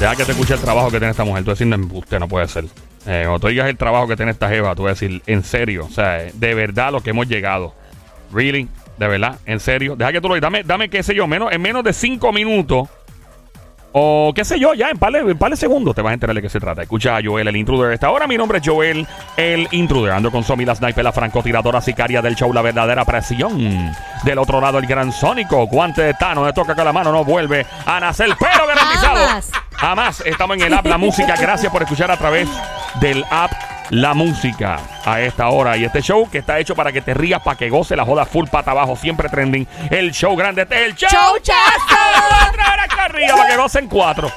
Deja que te escuche el trabajo que tiene esta mujer. Tú decir, no, usted no puede ser. Eh, cuando tú digas el trabajo que tiene esta jeva, tú vas a decir, en serio, o sea, de verdad lo que hemos llegado. Really, de verdad, en serio. Deja que tú lo digas. Dame, dame, qué sé yo, menos, en menos de cinco minutos. O qué sé yo, ya en par, de, en par de segundos te vas a enterar de qué se trata. Escucha a Joel, el intruder. Esta hora mi nombre es Joel, el intruder. Ando con Somi, la sniper, la francotiradora sicaria del show, la verdadera presión. Del otro lado, el gran sónico. Guante de Tano, le toca con la mano, no vuelve a nacer, pero garantizado. Jamás. Jamás estamos en el app La Música. Gracias por escuchar a través del app La Música a esta hora. Y este show que está hecho para que te rías, para que goce la joda full pata abajo, siempre trending. El show grande, este es el show. Hora acá arriba para que gocen cuatro.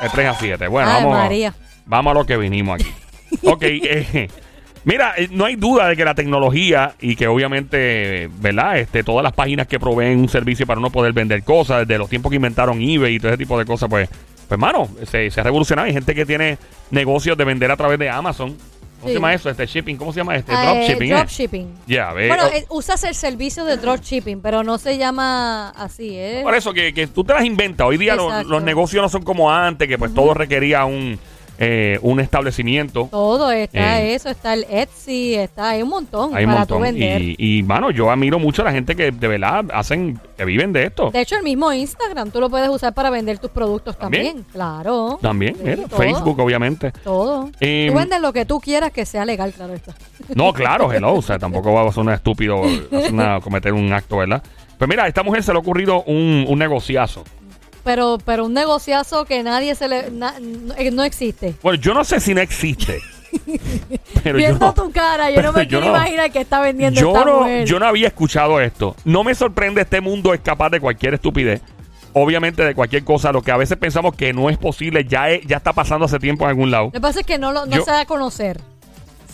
De 3 a 7. Bueno, Ay, vamos, María. vamos a lo que vinimos aquí. ok, eh, mira, eh, no hay duda de que la tecnología y que obviamente, ¿verdad? Este, todas las páginas que proveen un servicio para uno poder vender cosas, desde los tiempos que inventaron eBay y todo ese tipo de cosas, pues, pues hermano, se, se ha revolucionado. Hay gente que tiene negocios de vender a través de Amazon. ¿Cómo se Sí. llama eso? Este shipping, ¿cómo se llama este? Ah, eh, Dropshipping. ¿eh? dropshipping. Ya, ve. Bueno, Oh, eh, usas el servicio de dropshipping, pero no se llama así, ¿eh? Por eso que, que tú te las inventas. Hoy día los, Exacto. los negocios no son como antes, que pues todo requería un, eh, un establecimiento. Todo está Eh. eso, está el Etsy, está, hay un montón Hay un para tú montón. vender. Y, y, mano, yo admiro mucho a la gente que de verdad hacen, que viven de esto. De hecho, el mismo Instagram tú lo puedes usar para vender tus productos ¿También? también. Claro. También, Sí, mira, todo, Facebook, obviamente. Todo. Eh, tú vendes lo que tú quieras que sea legal, claro está. No, claro, hello. O sea, tampoco va a ser una estúpido cometer un acto, ¿verdad? Pues mira, a esta mujer se le ha ocurrido un, un negociazo. Pero, pero un negociazo que nadie se le. na- no, eh, no existe. Bueno, yo no sé si no existe. pero yo Viendo no, tu cara, yo no me Yo quiero no- imaginar que está vendiendo yo esta no, mujer. yo no había escuchado esto. No me sorprende, este mundo es capaz de cualquier estupidez. Obviamente de cualquier cosa, lo que a veces pensamos que no es posible, ya, es- ya está pasando hace tiempo en algún lado. Lo que pasa es que no, lo, no Yo- se da a conocer.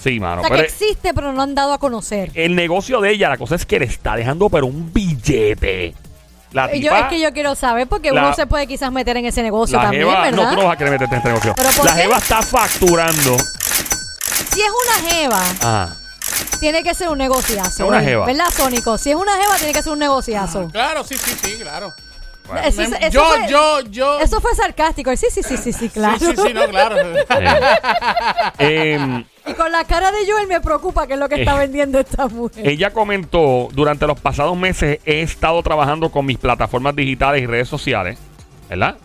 Sí, mano. o sea, pero que existe, pero no han dado a conocer. el negocio de ella, la cosa es que le está dejando pero un billete. La Y yo, es que yo quiero saber porque la- uno se puede quizás meter en ese negocio la también, jeva, ¿verdad? no, tú no vas a querer meterte en este negocio. ¿Pero por La qué? jeva está facturando. Si es una jeva, Ajá. tiene que ser un negociazo. Es una jeva. ¿Verdad, Sónico? Si es una jeva, tiene que ser un negociazo. Claro, sí, sí, sí, claro. Bueno. Eso, Me- eso yo, fue, yo, yo. eso fue sarcástico. Sí, sí, sí, sí, sí, claro. Sí, sí, sí, no, claro. Eh, em, Y con la cara de Joel me preocupa que es lo que está Eh. vendiendo esta mujer. ella comentó, durante los pasados meses he estado trabajando con mis plataformas digitales y redes sociales, ¿verdad?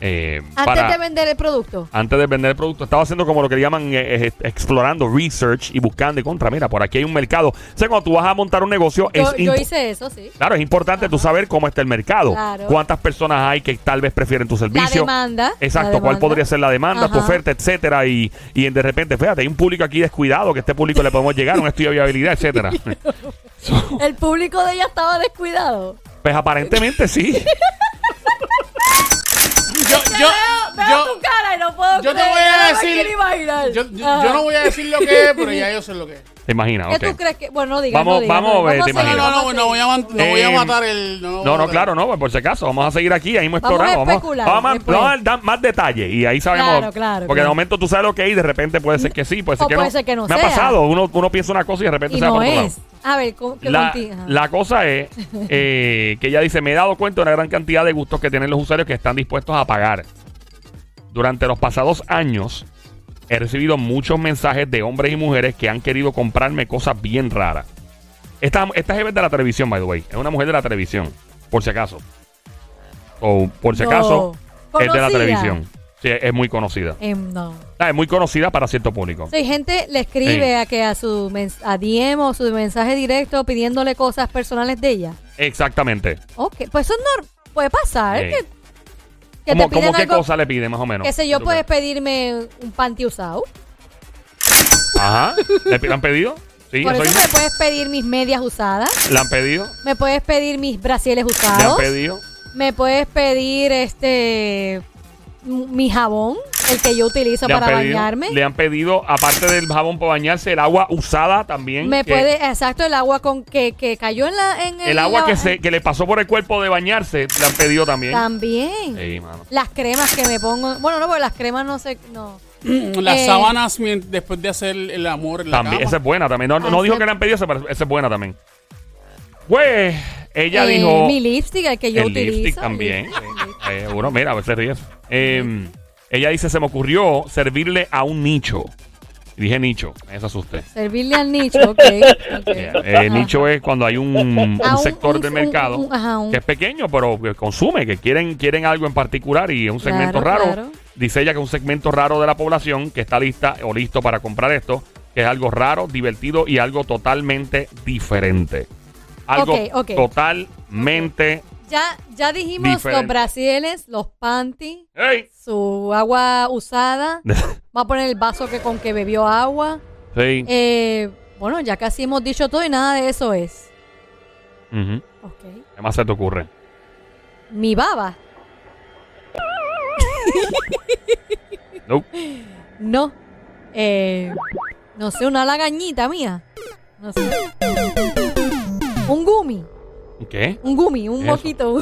Eh, Antes para- de vender el producto. antes de vender el producto, estaba haciendo como lo que llaman eh, eh, explorando research y buscando y contra. Mira, por aquí hay un mercado. O sea, cuando tú vas a montar un negocio, Yo, es yo hice eso, sí. Claro, es importante tú saber cómo está el mercado. Claro. Cuántas personas hay que tal vez prefieren tu servicio. demanda, Exacto, la cuál demanda. podría ser la demanda, tu oferta, etcétera. Y, y de repente, fíjate, hay un público aquí descuidado que a este público le podemos llegar, un estudio de viabilidad, etcétera. El público de ella estaba descuidado. pues aparentemente sí. yo, yo, veo, veo yo, tu cara y no puedo yo te creer, voy no me decir- quiero imaginar. yo, yo- Ajá. yo no voy a decir lo que es, pero ya yo sé lo que es. ¿Te imaginas? ¿Qué Ok. tú crees que.? Bueno, no digas. Vamos- no digas, vamos no, a ver, te No, imaginas. no, no, no voy a, man- no voy a Eh, matar el. No, No, claro, no, pues por si acaso, vamos a seguir aquí, ahí mismo Vamos a explorando. Vamos, especular, vamos a- después. vamos a dar más detalles y ahí sabemos. Claro, claro, Porque de claro. momento tú sabes lo que hay y de repente puede ser que sí, puede ser, O que, puede no. ser que no Me ha sea. pasado, uno, uno piensa una cosa y de repente Y se va no por otro lado. es. A ver, ¿cómo- ¿qué La, contigo? Ajá. la cosa es eh, que ella dice, me he dado cuenta de una gran cantidad de gustos que tienen los usuarios que están dispuestos a pagar. Durante los pasados años he recibido muchos mensajes de hombres y mujeres que han querido comprarme cosas bien raras. Esta, esta es de la televisión, by the way. Es una mujer de la televisión, por si acaso. O por si No. acaso, es de la televisión. Sí, es muy conocida. Em, no. Ah, es muy conocida para cierto público. Sí, gente le escribe Sí. a que a su a DM o su mensaje directo pidiéndole cosas personales de ella. Exactamente. Ok, pues eso no puede pasar. Sí. Que, que ¿Cómo, te piden cómo qué cosa le pide más o menos? qué sé yo, ¿Tú puedes pedirme un panty usado. Ajá. ¿Le pi- han pedido? Sí, Por eso me puedes pedir mis medias usadas. ¿Le han pedido? Me puedes pedir mis brasieles ¿Le han usados. pedido? Me puedes pedir este m- mi jabón, el que yo utilizo ¿Le han para pedido? bañarme. Le han pedido, aparte del jabón para bañarse, el agua usada también. Me que- puede, exacto, el agua con que, que cayó en la en El agua la- que, se, que le pasó por el cuerpo de bañarse, le han pedido también. También. Sí, mano. Las cremas que me pongo. Bueno, no, porque las cremas no sé. No. Las Eh. sábanas después de hacer el amor en la También, cama. esa es buena también. No, no Ah, dijo que le han pedido esa, pero esa es buena también. Pues, ella Eh, dijo. Mi lipstick, el que yo el utilizo. lipstick también. lipstick. Eh, uno, mira, a veces ríes. Eh, Ella dice, se me ocurrió servirle a un nicho. Y dije nicho, me asusté. Servirle al nicho, ok. ok. Eh, nicho es cuando hay un, Ah, sector un- del un- mercado ajá, que es pequeño, pero que consume, que quieren, quieren algo en particular y es un segmento Claro, raro. claro. Dice ella que es un segmento raro de la población que está lista o listo para comprar esto, que es algo raro, divertido y algo totalmente Algo Ok, ok. totalmente. Ya, ya dijimos Diferente. los brasiles, los panties, ¡Ey! su agua usada. Va a poner el vaso que con que bebió agua. sí. Eh, bueno, ya casi hemos dicho todo y nada de eso es. ¿Qué más se te ocurre? Mi baba. Nope. No. Eh, no sé, una lagañita mía. No sé. Un gumi. ¿Qué? Un gumi, un Eso. moquito.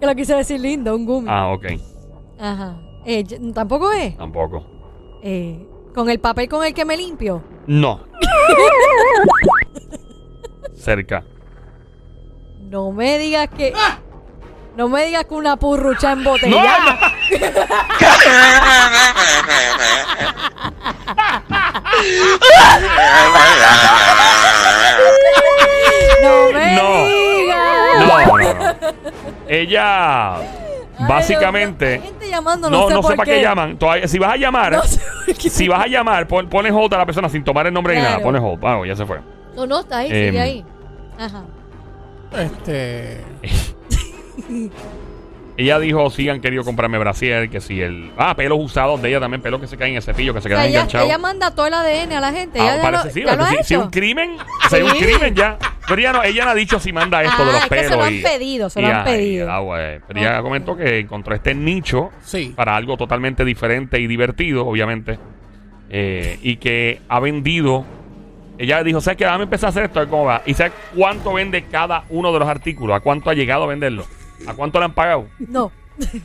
que lo quise decir lindo, un gumi. Ah, ok. Ajá. Eh, yo- Tampoco es. Tampoco. Eh, con el papel con el que me limpio. No. Cerca. No me digas que. No me digas que una purrucha ¡No! embotellada. No, me No. digas. No, no, no. Ella, básicamente. Gente llamando, No, no, sé no sé por para qué llaman. Todavía, si vas a llamar, No sé si vas a llamar, pon, pones hold a la persona sin tomar el nombre ni nada. Pones hold. Ah, ya se fue. No, no, está ahí, Em. sigue ahí. Ajá. Este. Ella dijo, sí han querido comprarme brasier, que si el... Ah, pelos usados de ella también, pelos que se caen en el cepillo, que se O sea, quedan ella, enganchados. ella manda todo el ADN a la gente. Ah, ella parece lo, sí, ya lo ha. Si hecho. un crimen, si hay un crimen ya. Pero ella no, ella no ha dicho si manda esto de Ah, los es que pelos. se lo han y- pedido, se lo han pedido. ah, güey. Pero ella comentó que encontró este nicho Sí. para algo totalmente diferente y divertido, obviamente. eh, y que ha vendido. Ella dijo, ¿sabes qué? Dame empezar a hacer esto, a ver cómo va. ¿Y sabes cuánto vende cada uno de los artículos? ¿A cuánto ha llegado a venderlo? ¿A cuánto le han pagado? No.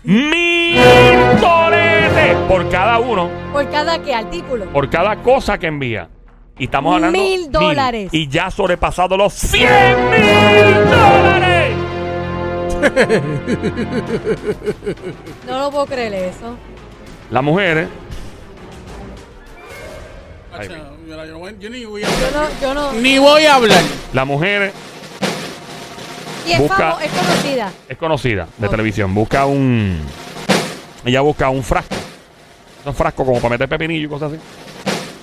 ¡Mil dólares por cada uno! Por cada que artículo. por cada cosa que envía. Y estamos hablando Mil dólares. Y ya ha sobrepasado los 100 mil dólares. No lo puedo creer eso. La mujer, ¿eh? Mira, yo, no voy- yo ni voy a Yo hablar. no, yo no. Ni voy a hablar. la mujer Y es, busca- famo- es conocida. es conocida de televisión. Busca un. Ella busca un frasco. Un frasco como para meter pepinillo y cosas así.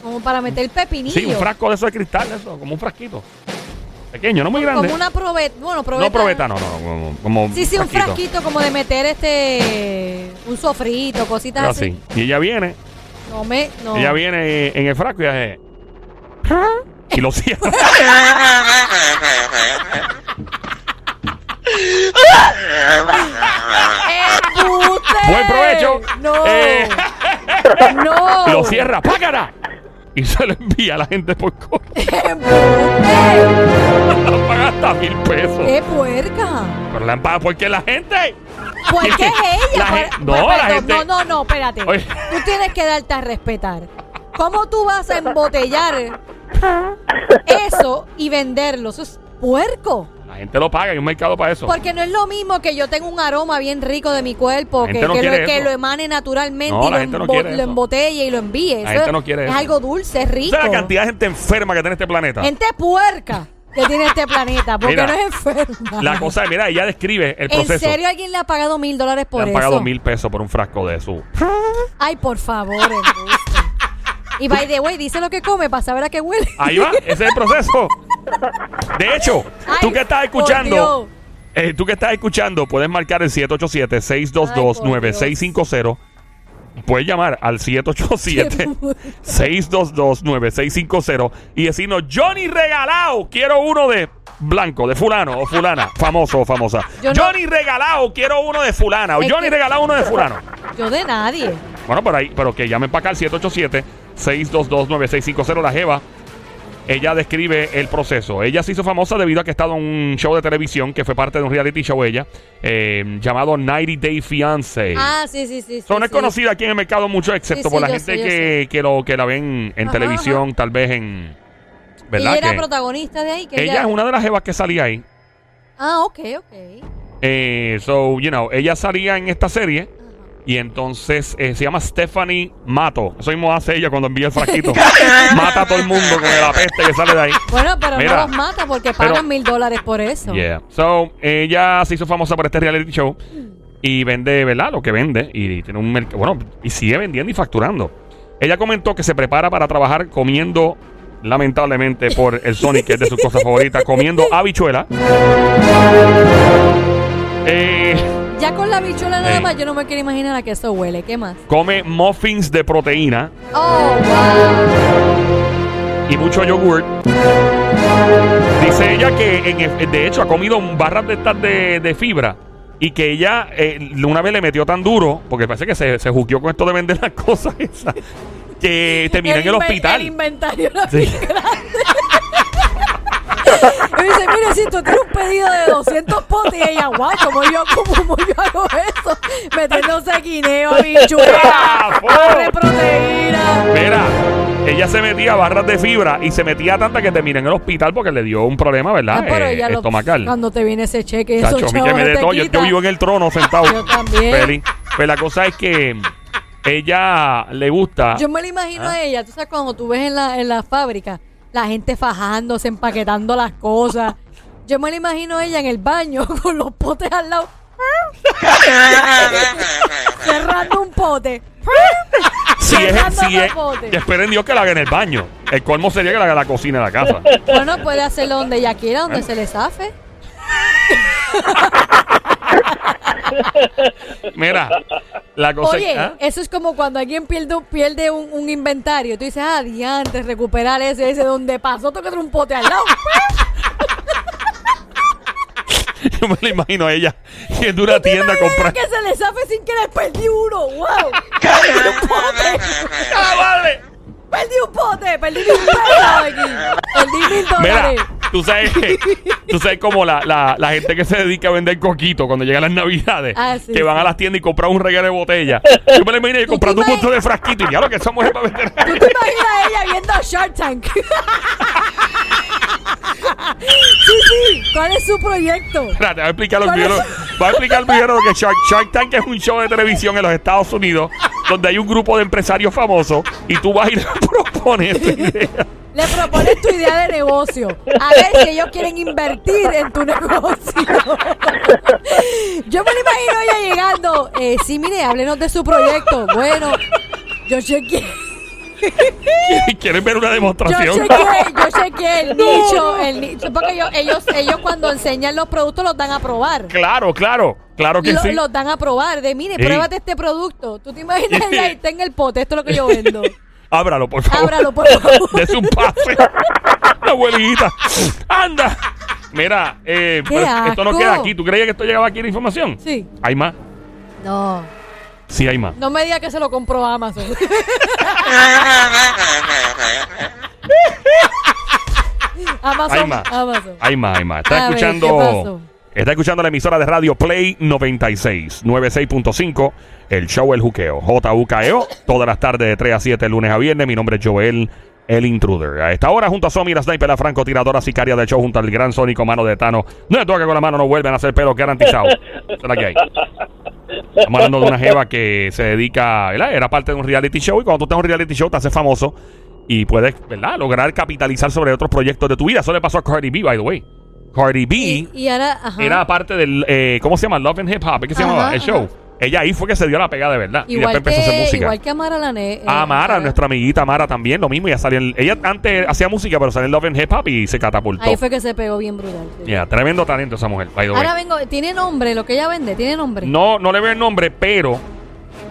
Como para meter pepinillo. Sí, un frasco de eso de cristal, eso, como un frasquito. Pequeño, no muy grande. Como una probeta. Bueno, probeta. No probeta, no, no, no, como, como Sí, sí, un frasquito como de meter este. Un sofrito, cositas así. Y ella viene, No me. No. ella viene en el frasco y hace. Y lo cierra. Buen provecho. No. Eh, No. lo cierra, págara. Y se lo envía a la gente por correo. La paga hasta mil pesos. ¡Qué puerca! Pero la han pagado porque la gente. ¿Por qué es ella? La Por- gen- por- no, la perdón, gente- no, no, no, espérate. Oye. Tú tienes que darte a respetar. ¿Cómo tú vas a embotellar eso y venderlo? Eso es puerco. La gente lo paga, hay un mercado para eso. Porque no es lo mismo que yo tenga un aroma bien rico de mi cuerpo, que, gente no que lo, quiere que eso. lo emane naturalmente No, y la lo, gente no embo- quiere lo eso. embotelle y lo envíe. Eso gente es, no quiere es eso. algo dulce, es rico. ¿Sabes la cantidad de gente enferma que tiene este planeta? Gente puerca que tiene este planeta, porque Mira, no es enferma. La cosa es, mira, ella describe el ¿En proceso. serio alguien le ha pagado mil dólares por Le han eso? pagado mil pesos por un frasco de su. Ay, por favor. Y by the way, dice lo que come para saber a qué huele. Ahí va, ese es el proceso. De hecho, Ay, tú que estás escuchando, eh, tú que estás escuchando, puedes marcar el 787-622-9650. Puedes llamar al 787-622-9650 y decirnos, Johnny regalado, quiero uno de blanco, de fulano o fulana, famoso o famosa. Yo no- Johnny regalado, quiero uno de fulana o Es Johnny que- regalado uno de fulano. Yo de nadie. Bueno, por ahí, pero que llamen para acá al 787-622-9650, la Jeva. Ella describe el proceso. Ella se hizo famosa debido a que ha estado en un show de televisión que fue parte de un reality show ella, eh, llamado 90 Day Fiance. Ah, sí, sí, sí. sí, So, no es sí. conocida aquí en el mercado mucho, excepto Sí, por sí, la gente sé, que, que, lo, que la ven en Ajá, televisión, tal vez en... ¿Verdad? Ella era Que protagonista de ahí. Que ella ella, es una de las jevas que salía ahí. Ah, ok, ok. Eh, so, you know, ella salía en esta serie Y entonces eh, se llama Stephanie Mato. Eso mismo hace ella cuando envía el frasquito. Mata a todo el mundo con la peste que sale de ahí. Bueno, pero Mira, no los mata porque pagan mil dólares por eso. Yeah. So, ella se hizo famosa por este reality show y vende, ¿verdad? Lo que vende y tiene un mercado, bueno, y sigue vendiendo y facturando. Ella comentó que se prepara para trabajar comiendo, lamentablemente por el Sonic, que es de sus cosas favoritas, comiendo habichuela. Ya con la bichuela nada más, yo no me quiero imaginar a qué eso huele. ¿Qué más? come muffins de proteína Oh, wow. y mucho yogurt. Dice ella que en de hecho ha comido barras de estas de, de fibra y que ella eh, una vez le metió tan duro, porque parece que se, se juqueó con esto de vender las cosas esas, que terminó en el inven- hospital. El inventario era Sí. bien grande. Y me dice, mire, si tú tienes un pedido de 200 potes y ella, guau, ¿cómo yo, cómo, yo hago eso? Metiéndose guineo, barra de proteína. Mira, ella se metía barras de fibra y se metía tanta que terminó en el hospital porque le dio un problema, ¿verdad? Ah, pero Eh, ella lo- estomacal. cuando te viene ese cheque, esos Chacho, a mí que me no dé te todo. Yo, yo vivo en el trono sentado. Yo también. Feliz. Pues la cosa es que ella le gusta. Yo me lo imagino Ah. a ella, tú sabes, cuando tú ves en la, en la fábrica, la gente fajándose, empaquetando las cosas. Yo me lo imagino ella en el baño con los potes al lado. Cerrando un pote. si es, si es, que esperen Dios que la haga en el baño. El colmo sería que la haga en la cocina de la casa. Bueno, puede hacerlo donde ella quiera, donde se le zafe. Mira, la cosa Oye, ¿ah? eso es como cuando alguien pierde, un- pierde un, un inventario. Tú dices, ah, diantre, recuperar ese, ese donde pasó, toca un pote al lado. Yo me la imagino a ella yendo a una tienda a comprar. que se le zafe sin querer, perdí uno. ¡Wow! Perdí un pote. ¡Ah, vale! Perdí un pote, perdí mil pesos aquí. Perdí mil Mira, dólares. Tú sabes, tú sabes como la, la, la gente que se dedica a vender coquito cuando llegan las navidades, Ah, sí, que van sí. a las tiendas y compran un regalo de botella. Yo me la imagino ¿Tú te comprando un montón de frasquitos y ya lo que esa mujer para vender. ¿Tú te imaginas a ella viendo a Shark Tank? sí, sí. ¿Cuál es su proyecto? Espérate, voy a explicar lo ¿Cuál primero. Voy a explicar primero lo que Shark, Shark Tank es un show de televisión en los Estados Unidos donde hay un grupo de empresarios famosos y tú vas y le propones tu idea. Le propones tu idea de negocio. A ver si ellos quieren invertir en tu negocio. Yo me lo imagino ella llegando. Eh, sí, mire, háblenos de su proyecto. Bueno, yo chequeé. ¿Quieren ver una Yo demostración? chequeé, yo chequeé el nicho, el nicho, porque ellos, ellos, ellos cuando enseñan los productos los dan a probar. Claro, claro, claro que Lo- sí. Los dan a probar, de mire, Sí. pruébate este producto. ¿Tú te imaginas ella está en el pote? Esto es lo que yo vendo. Ábralo, por favor. Ábralo, por favor. Dese un pase. La abuelita. Anda. Mira, eh, ¡Qué pero esto no asco! queda aquí. ¿Tú creías que esto llegaba aquí la información? Sí. ¿Hay más? No. Sí, hay más. No me diga que se lo compró Amazon. Amazon. Hay más. Amazon. Hay más, hay más. Está A ver, ¿qué escuchando. pasó? Está escuchando la emisora de radio Play 96, 96.5, el show El Juqueo, JUKEO, todas las tardes de 3 a 7, lunes a viernes. Mi nombre es Joel, el intruder. A esta hora, junto a Somi, la sniper, la francotiradora sicaria del show, junto al gran sónico mano de Tano. No le toca con la mano, no vuelven a hacer pelo garantizado. Esa es la que. Estamos hablando de una jeva que se dedica. Era parte de un reality show y cuando tú estás en un reality show te haces famoso y puedes, ¿verdad? Lograr capitalizar sobre otros proyectos de tu vida. Eso le pasó a Cardi B, by the way. Cardi B Y, y ahora, ajá. era parte del, eh, ¿cómo se llama? Love and Hip Hop, ¿qué se Ajá, llamaba? El ajá. show. Ella ahí fue que se dio la pegada de verdad. y igual, después empezó a hacer que, música. igual que Amara la ne- eh, Amara, nuestra amiguita Amara también, lo mismo. Ella salió en- ella antes hacía música, pero salió en Love and Hip Hop y se catapultó. Ahí fue que se pegó bien brutal. sí. Yeah, tremendo talento esa mujer. Ahora vengo, ¿tiene nombre lo que ella vende? ¿Tiene nombre? No, no le veo el nombre, pero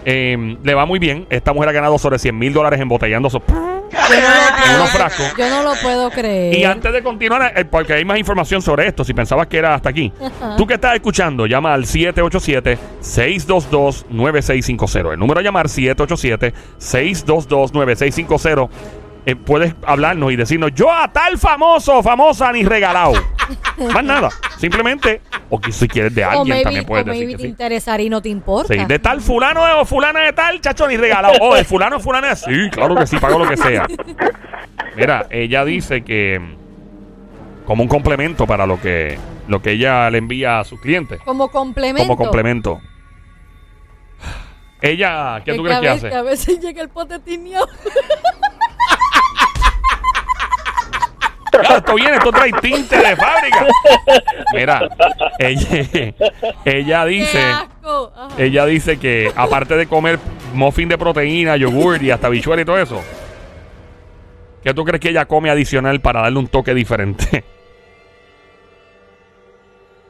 eh, le va muy bien. Esta mujer ha ganado sobre 100 mil dólares embotellando sus... Yo no, En unos frascos. yo no lo puedo creer. Y antes de continuar, eh, porque hay más información sobre esto, si pensabas que era hasta aquí, Ajá. tú que estás escuchando, llama al 787-622-9650. El número a llamar 787-622-9650. Eh, puedes hablarnos y decirnos, yo a tal famoso, famosa, ni regalado. Más nada. Simplemente, o que si quieres de o alguien, maybe, también puedes o maybe decir que te sí. interesaría y no te importa. Sí, de tal fulano o fulana de tal, chacho, ni regalado. O de fulano o fulana de... Sí, claro que sí, pago lo que sea. Mira, ella dice que como un complemento para lo que lo que ella le envía a sus clientes. Como complemento. Como complemento. Ella, ¿qué Que tú crees a que veces- hace? Que a veces llega el pote tiñado. Esto viene, esto trae tinte de fábrica. Mira, ella, ella ¡Qué dice, ella dice que aparte de comer muffin de proteína, yogur y hasta bichuela y todo eso, ¿qué tú crees que ella come adicional para darle un toque diferente?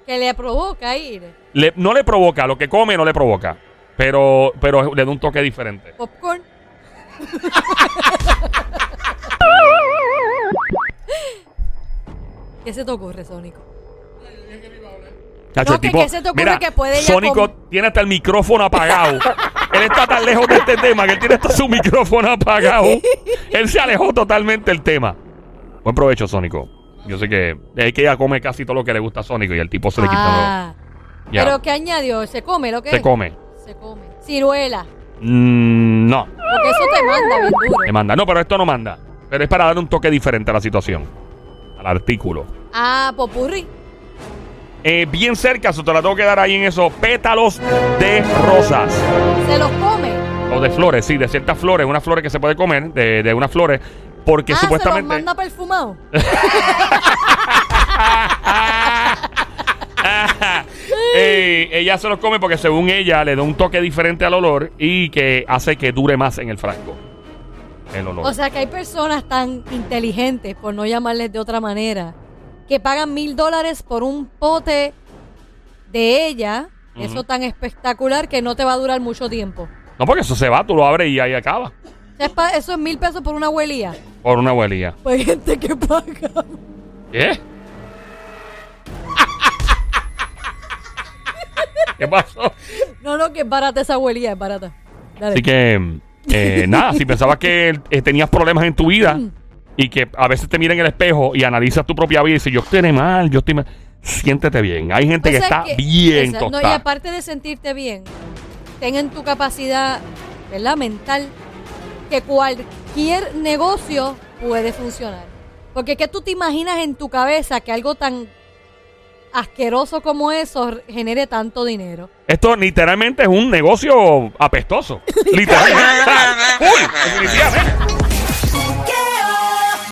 Que le provoca ir. Le- no le provoca, lo que come no le provoca, pero, pero le da un toque diferente. Popcorn. ¿Qué se te ocurre, Sónico? Chacho, No, que- que se te ocurre que puede Sónico tiene hasta el micrófono apagado. él está tan lejos de este tema que él tiene hasta su micrófono apagado. él se alejó totalmente del tema. Buen provecho, Sónico. Yo sé que es que ella come casi todo lo que le gusta a Sónico y el tipo se le quita Ah, todo. Ya. pero ¿qué añadió? ¿Se come lo que Se es? come. Se come. Ciruela. Mm, no, Porque eso te manda bien duro. le manda. No, pero esto no manda. Pero es para darle un toque diferente a la situación. Al artículo. Ah, popurri. Eh, bien cerca, eso te la tengo que dar ahí en esos pétalos de rosas. Se los come. O de flores, sí, de ciertas flores, unas flores que se puede comer, de, de unas flores, porque ah, supuestamente. se los manda perfumado. Eh, ella se los come porque según ella le da un toque diferente al olor y que hace que dure más en el frasco. El olor. O sea que hay personas tan inteligentes, por no llamarles de otra manera, que pagan mil dólares por un pote de ella. Eso tan espectacular que no te va a durar mucho tiempo. no, porque eso se va, tú lo abres y ahí acaba. O sea, es pa- Eso es mil pesos por una abuelía. Por una abuelía. Pues gente que paga. ¿Qué? ¿Qué pasó? No, no, que es barata esa abuelía, es barata. Dale. Así que, eh, nada, si pensabas que eh, tenías problemas en tu vida y que a veces te miras en el espejo y analizas tu propia vida y dices, yo estoy mal, yo estoy mal, siéntete bien. Hay gente O que está que- bien esa- no, y aparte de sentirte bien, ten en tu capacidad, ¿verdad? Mental, que cualquier negocio puede funcionar. Porque que tú te imaginas en tu cabeza que algo tan asqueroso como eso genere tanto dinero. Esto literalmente es un negocio apestoso. literalmente. Uy, definitivamente.